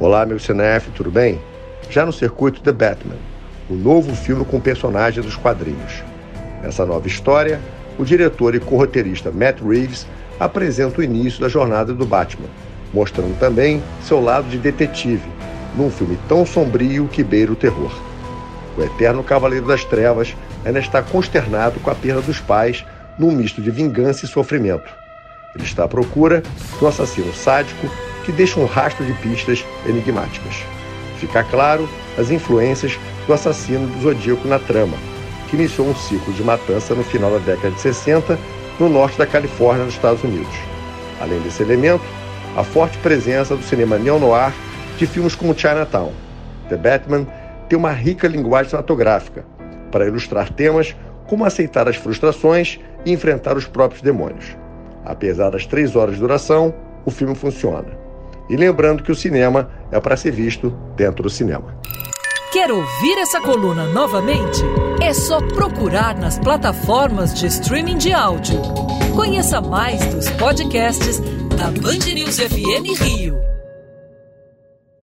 Olá, meu CNF, tudo bem? Já no circuito The Batman, o novo filme com personagens dos quadrinhos. Nessa nova história, o diretor e co-roteirista Matt Reeves apresenta o início da jornada do Batman, mostrando também seu lado de detetive, num filme tão sombrio que beira o terror. O eterno Cavaleiro das Trevas ainda está consternado com a perda dos pais num misto de vingança e sofrimento. Ele está à procura um assassino sádico que deixa um rastro de pistas enigmáticas. Fica claro as influências do assassino do Zodíaco na trama, que iniciou um ciclo de matança no final da década de 60 no norte da Califórnia, nos Estados Unidos. Além desse elemento, a forte presença do cinema neo-noir de filmes como Chinatown. The Batman tem uma rica linguagem cinematográfica para ilustrar temas como aceitar as frustrações e enfrentar os próprios demônios. Apesar das três horas de duração, o filme funciona. E lembrando que o cinema é para ser visto dentro do cinema. Quer ouvir essa coluna novamente? É só procurar nas plataformas de streaming de áudio. Conheça mais dos podcasts da Band News FM Rio.